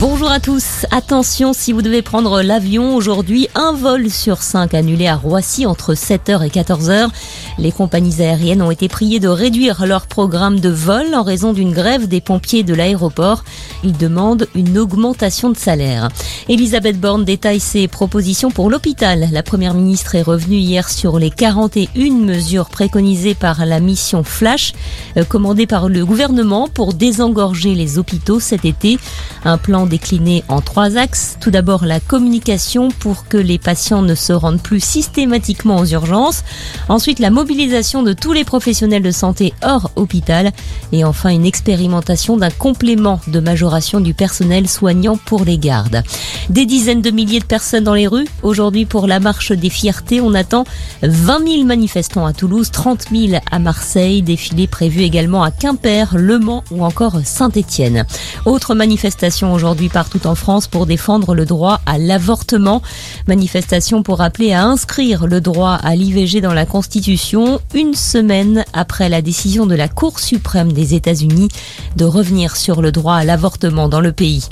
Bonjour à tous. Attention, si vous devez prendre l'avion aujourd'hui, un vol sur cinq annulé à Roissy entre 7h et 14h. Les compagnies aériennes ont été priées de réduire leur programme de vol en raison d'une grève des pompiers de l'aéroport. Ils demandent une augmentation de salaire. Elisabeth Borne détaille ses propositions pour l'hôpital. La première ministre est revenue hier sur les 41 mesures préconisées par la mission Flash, euh, commandée par le gouvernement pour désengorger les hôpitaux cet été. Décliné en trois axes. Tout d'abord la communication pour que les patients ne se rendent plus systématiquement aux urgences. Ensuite la mobilisation de tous les professionnels de santé hors hôpital. Et enfin une expérimentation d'un complément de majoration du personnel soignant pour les gardes. Des dizaines de milliers de personnes dans les rues. Aujourd'hui pour la marche des fiertés, on attend 20 000 manifestants à Toulouse, 30 000 à Marseille, défilé prévu également à Quimper, Le Mans ou encore Saint-Étienne. Autre manifestation aujourd'hui partout en France pour défendre le droit à l'avortement. Manifestation pour appeler à inscrire le droit à l'IVG dans la Constitution une semaine après la décision de la Cour suprême des États-Unis de revenir sur le droit à l'avortement dans le pays.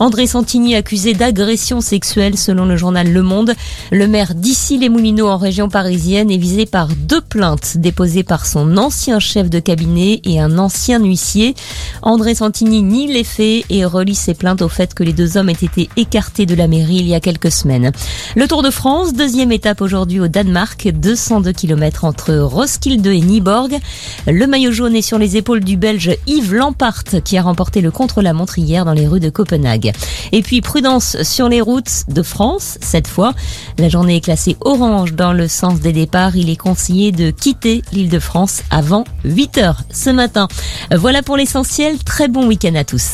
André Santini accusé d'agression sexuelle selon le journal Le Monde. Le maire d'Issy-les-Moulineaux en région parisienne est visé par deux plaintes déposées par son ancien chef de cabinet et un ancien huissier. André Santini nie les faits et relie ses plaintes au fait que les deux hommes aient été écartés de la mairie il y a quelques semaines. Le Tour de France, deuxième étape aujourd'hui au Danemark, 202 km entre Roskilde et Nyborg. Le maillot jaune est sur les épaules du Belge Yves Lampart qui a remporté le contre-la-montre hier dans les rues de Copenhague. Et puis prudence sur les routes de France, cette fois. La journée est classée orange dans le sens des départs. Il est conseillé de quitter l'île de France avant 8 heures ce matin. Voilà pour l'essentiel. Très bon week-end à tous.